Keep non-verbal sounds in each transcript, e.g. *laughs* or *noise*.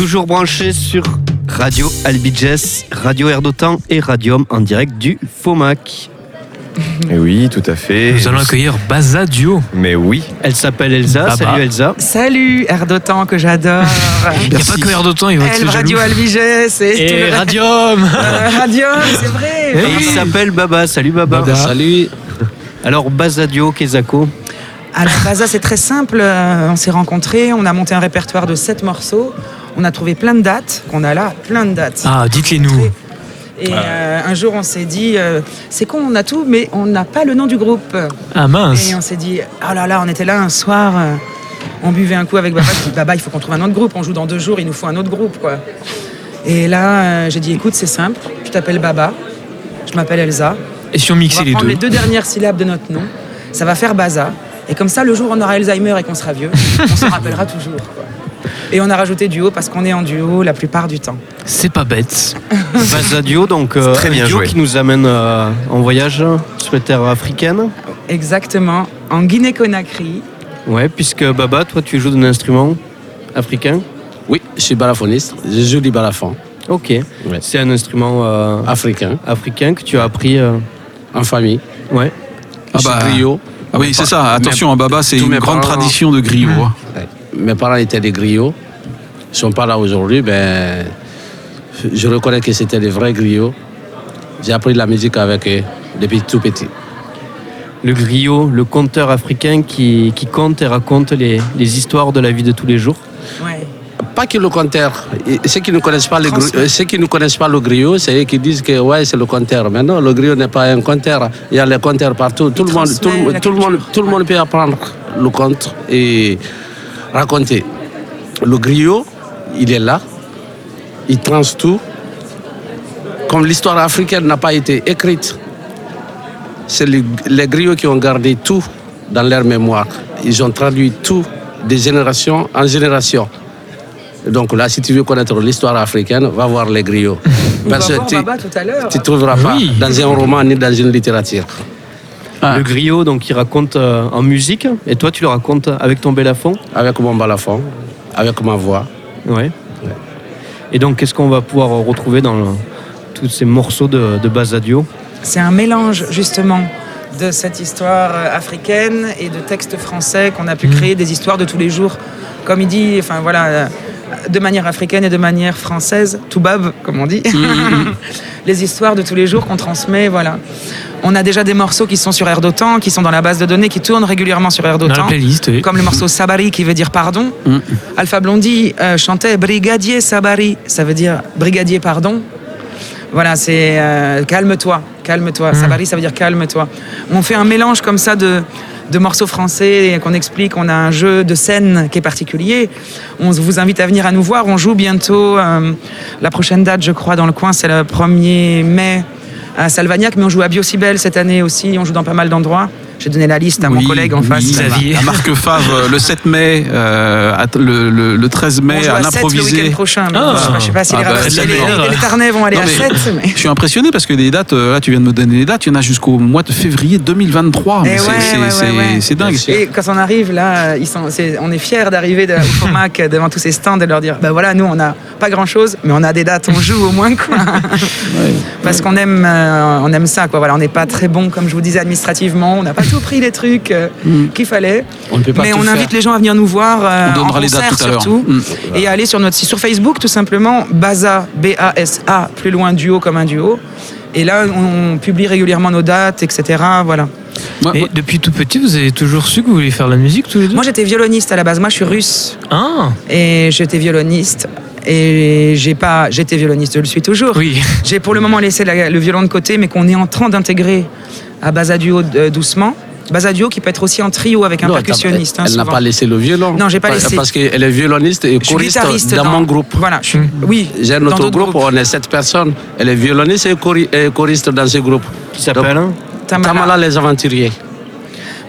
Toujours branché sur Radio Albiges, Radio Air d'Otan et Radium en direct du FOMAC. Et oui, tout à fait. Nous allons accueillir Baza Duo. Mais oui. Elle s'appelle Elsa. Baba. Salut Elsa. Salut, Air d'Otan que j'adore. Il n'y a pas que l'air d'autant, il va être. Radio Albiges et, tout le Radium Euh, Radio, c'est vrai. Eh Et il s'appelle Baba. Salut Baba. Baba. Salut. Alors Bazadio, Kezako. Alors, Baza, c'est très simple. Euh, On s'est rencontrés, on a monté un répertoire de sept morceaux. On a trouvé plein de dates, qu'on a là, plein de dates. Ah, dites-les nous. Et euh, un jour, on s'est dit, euh, c'est con, on a tout, mais on n'a pas le nom du groupe. Ah mince Et on s'est dit, oh là là, on était là un soir, euh, on buvait un coup avec Baba. Je dis, Baba, il faut qu'on trouve un autre groupe. On joue dans deux jours, il nous faut un autre groupe, quoi. Et là, euh, j'ai dit, écoute, c'est simple. Tu t'appelles Baba. Je m'appelle Elsa. Et si on On mixait va les deux les deux dernières syllabes de notre nom. Ça va faire Baza. Et comme ça, le jour où on aura Alzheimer et qu'on sera vieux, *laughs* on se rappellera toujours. Et on a rajouté duo parce qu'on est en duo la plupart du temps. C'est pas bête. *laughs* Bazadio, donc euh, très un bien duo joué. qui nous amène euh, en voyage sur les terres africaines. Exactement. En Guinée-Conakry. Ouais, puisque Baba, toi tu joues d'un instrument africain? Oui, je suis balafoniste. Je joue du balafon Ok. C'est un instrument euh, africain, africain que tu as appris. euh, en famille. Ouais. Ah bah, griot. Ah oui, c'est ça. Attention, à Baba, c'est une mes grande parents- tradition de griot. hein. Ouais. Mes parents étaient des griots. Ils sont pas là aujourd'hui, ben, je reconnais que c'était des vrais griots. J'ai appris de la musique avec eux depuis tout petit. Le griot, le conteur africain qui, qui compte et raconte les, les histoires de la vie de tous les jours. Ouais. Pas que le compteur. Et Ceux qui ne connaissent pas, le gri- Transmet. euh, ceux qui ne connaissent pas le griot, c'est eux qui disent que ouais, c'est le compteur. Mais non, le griot n'est pas un compteur. Il y a les compteurs partout. Tout le, monde, tout, tout le monde, tout le monde peut apprendre le conte et raconter. Le griot, il est là. Il transe tout. Comme l'histoire africaine n'a pas été écrite, c'est les, les griots qui ont gardé tout dans leur mémoire. Ils ont traduit tout de génération en génération. Donc là, si tu veux connaître l'histoire africaine, va voir les griots. *laughs* Parce que tu ne trouveras pas Oui. dans un roman ni dans une littérature. Ah. Le griot, donc, il raconte euh, en musique. Et toi, tu le racontes avec ton bélafon. Avec mon balafon, avec ma voix. Ouais. Et donc, qu'est-ce qu'on va pouvoir retrouver dans le- tous ces morceaux de, de Bazadio C'est un mélange justement de cette histoire euh, africaine et de textes français qu'on a pu créer, des histoires de tous les jours. Comme il dit, enfin voilà, euh, de manière africaine et de manière française, tout bab, comme on dit. *laughs* Les histoires de tous les jours qu'on transmet, voilà. On a déjà des morceaux qui sont sur Air d'Otan, qui sont dans la base de données, qui tournent régulièrement sur Air d'Otan. oui. Comme le morceau Sabari qui veut dire pardon. Alpha Blondie euh, chantait Brigadier Sabari, ça veut dire brigadier pardon. Voilà, c'est euh, calme-toi, calme-toi. Sabari, ça veut dire calme-toi. On fait un mélange comme ça de, de morceaux français qu'on explique. On a un jeu de scène qui est particulier. On vous invite à venir à nous voir. On joue bientôt. euh, la prochaine date, je crois, dans le coin, c'est le 1er mai à Salvagnac, mais on joue à Biocibel cette année aussi. On joue dans pas mal d'endroits. J'ai donné la liste à mon collègue en oui, face. Xavier. À Marc Favre, le 7 mai, euh, le, le- le 13 On mai, à à 7 le week-end prochain. Ah. je je sais pas si Ah les, bah, les, les Tarnais vont aller Non, à mais- 7. Mais... Je suis impressionné parce que les dates, euh, là tu viens de me donner les dates, il y en a jusqu'au mois de février 2023. Mais Eh c'est- ouais, c'est- ouais, c'est ouais, ouais. c'est dingue. Et quand on arrive là, ils sont, c'est- on est fiers d'arriver au FOMAC devant tous ces stands et de leur dire ben voilà, nous on n'a pas grand chose, mais on a des dates, on joue au moins quoi. *laughs* Parce qu'on aime, euh, on aime ça quoi. Voilà, on n'est pas très bon comme je vous disais administrativement, on n'a pas tout pris les trucs euh, qu'il fallait. On ne peut pas Mais tout on faire. invite les gens à venir nous voir euh, On donnera en les dates tout à l'heure. Mm. et à aller sur notre site sur Facebook tout simplement Baza B A S A plus loin duo comme un duo. Et là, on publie régulièrement nos dates, etc. Voilà. Moi- Et moi- depuis tout petit, vous avez toujours su que vous vouliez faire de la musique tous les deux Moi, j'étais violoniste à la base. Moi, je suis russe. Ah et j'étais violoniste et j'ai pas j'étais violoniste je le suis toujours Oui. j'ai pour le moment laissé la- le violon de côté mais qu'on est en train d'intégrer à Basaduo euh, doucement Basaduo qui peut être aussi en trio avec un Non, elle percussionniste hein, Elle n'a pas laissé le violon. Non, j'ai pas Pa- laissé. Parce qu'elle est violoniste et choriste dans, mon groupe. voilà je suis, oui J'ai un dans autre d'autres groupe, groupes. on est sept personnes. Elle est violoniste et chori- et choriste dans ce groupe. Qui s'appelle hein. Tamala les aventuriers.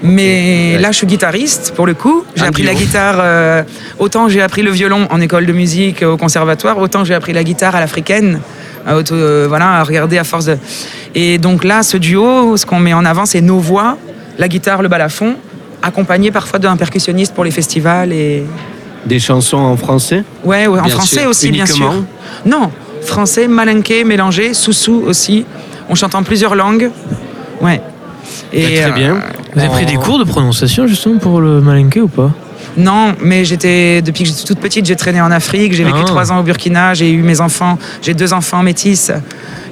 Mais là, je suis guitariste pour le coup. J'ai appris la guitare. euh, autant j'ai appris le violon en école de musique au conservatoire, autant j'ai appris la guitare à l'africaine. À auto- euh, voilà, à regarder à force de. Et donc là, ce duo, ce qu'on met en avant, c'est nos voix, la guitare, le balafon, accompagné parfois d'un percussionniste pour les festivals et Des chansons en français? Ouais, ouais, en Bien français sûr. aussi, bien sûr. Non, français, malinqué, mélangé, soussou aussi. On chante en plusieurs langues. Ouais. Bah, très euh, bien. Vous avez pris des cours de prononciation justement pour le malinké ou pas? Non, mais j'étais depuis que j'étais toute petite, j'ai traîné en Afrique. J'ai vécu Ah. trois ans au Burkina. J'ai eu mes enfants. J'ai deux enfants métis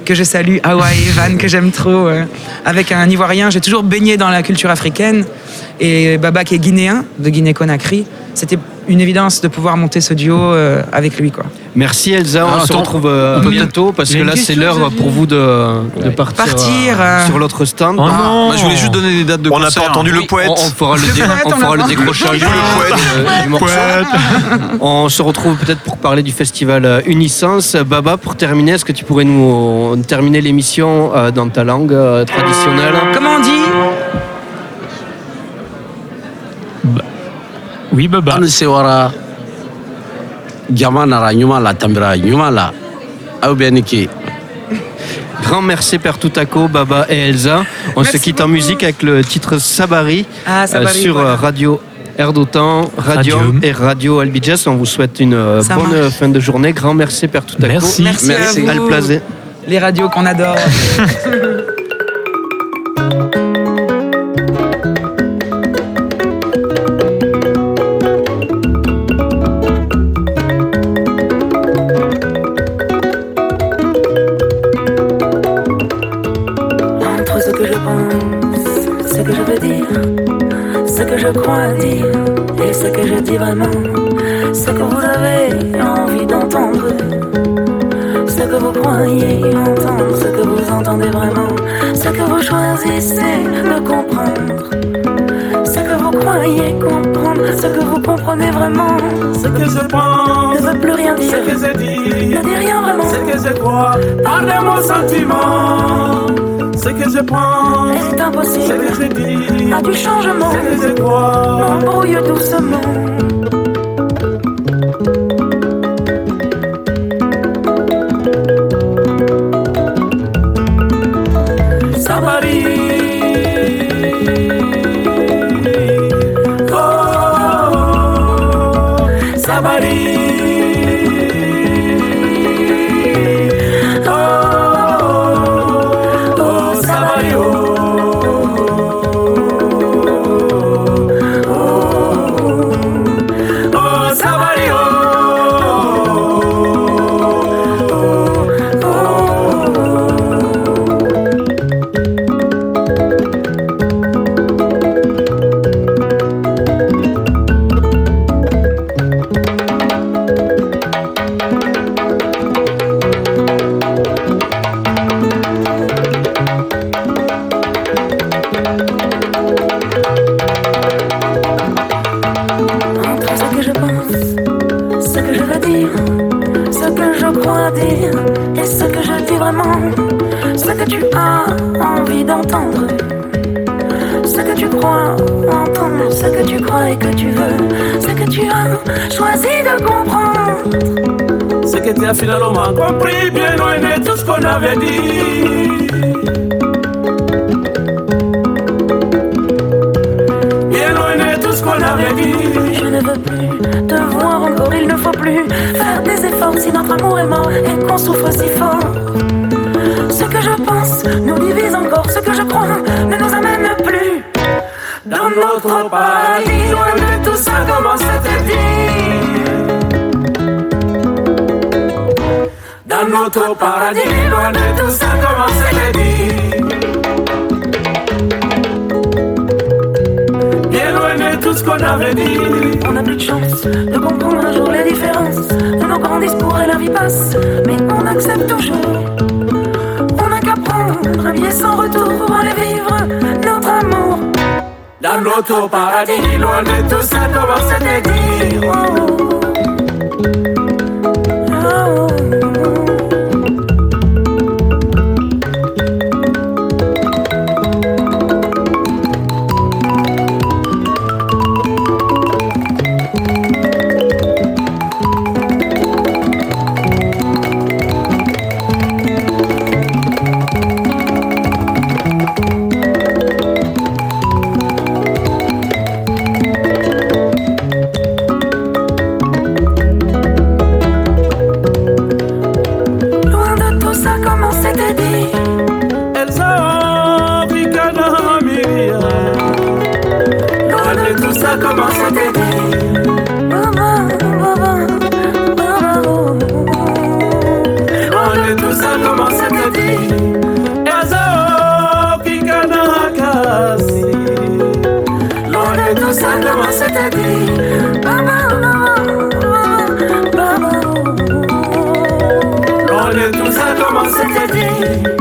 que je salue, Hawa et Evan, que j'aime trop. euh, avec un Ivoirien, j'ai toujours baigné dans la culture africaine. Et Baba, qui est guinéen, de Guinée-Conakry, c'était une évidence de pouvoir monter ce duo euh, avec lui, quoi. Merci Elsa, on Ah, se retrouve euh, on bientôt parce que là c'est l'heure pour vous de, de partir, Partir, euh, euh. sur l'autre stand. Oh non Bah, Je voulais juste donner des dates de On n'a concert. pas entendu le poète. On, on fera le, dé- Le on on fera le décrochage du, poète. On se retrouve peut-être pour parler du festival Unisens. Baba, pour terminer, est-ce que tu pourrais nous terminer l'émission dans ta langue traditionnelle? Comment on dit? Oui, Baba. Anu sewara jama nara ɲuman la tambira ɲuman la aw bɛ ni ke Grand merci Père Toutako, Baba et Elsa. On Merci se quitte en musique avec le titre Sabari, Ah, euh, sur voilà. euh, Radio Air d'Otan, Radio Radium. et Radio Albidjas. On vous souhaite une euh, Ça bonne marche. fin de journée. Grand merci Père Toutako. Merci. Merci, Merci. à vous. Les radios qu'on adore. *laughs* choisissez de comprendre, ce que vous croyez comprendre, ce que vous comprenez vraiment, Ce que je pense, ne veut plus rien ce dire, que je dis, ne dit rien vraiment, ce que je crois, par de mon sentiment. Ce que je pense, c'est ce impossible, que je dis, à du changement, ce que je crois. embrouille doucement. Oh, tu as envie d'entendre, ce que tu crois entendre, ce que tu crois et que tu veux, ce que tu as choisi de comprendre. Ce que tu as finalement compris, bien loin de tout ce qu'on avait dit. Bien loin de tout ce qu'on avait dit. Je ne veux plus te voir encore, il ne faut plus faire des efforts si notre amour est mort et qu'on souffre si fort. Notre paradis, loin de tout ça, comment c'était dit? Dans notre paradis, loin de tout ça, comment c'était dit? Bien loin de tout ce qu'on avait dit. On n'a plus de chance de comprendre un jour les différences de nos grands discours et la vie passe, mais on accepte toujours. On n'a qu'à prendre un billet sans retour pour aller vivre. Dans notre paradis, loin de tout ça, comment c'était dit. Oh, ça commence à t'aimer. Maman, maman, maman, oh, oh, oh. on est tous à commencer à t'aimer. Yazo, kikana kasi, on est tous à commencer à t'aimer. Maman, maman, maman, maman, on oh, est tous à commencer à t'aimer.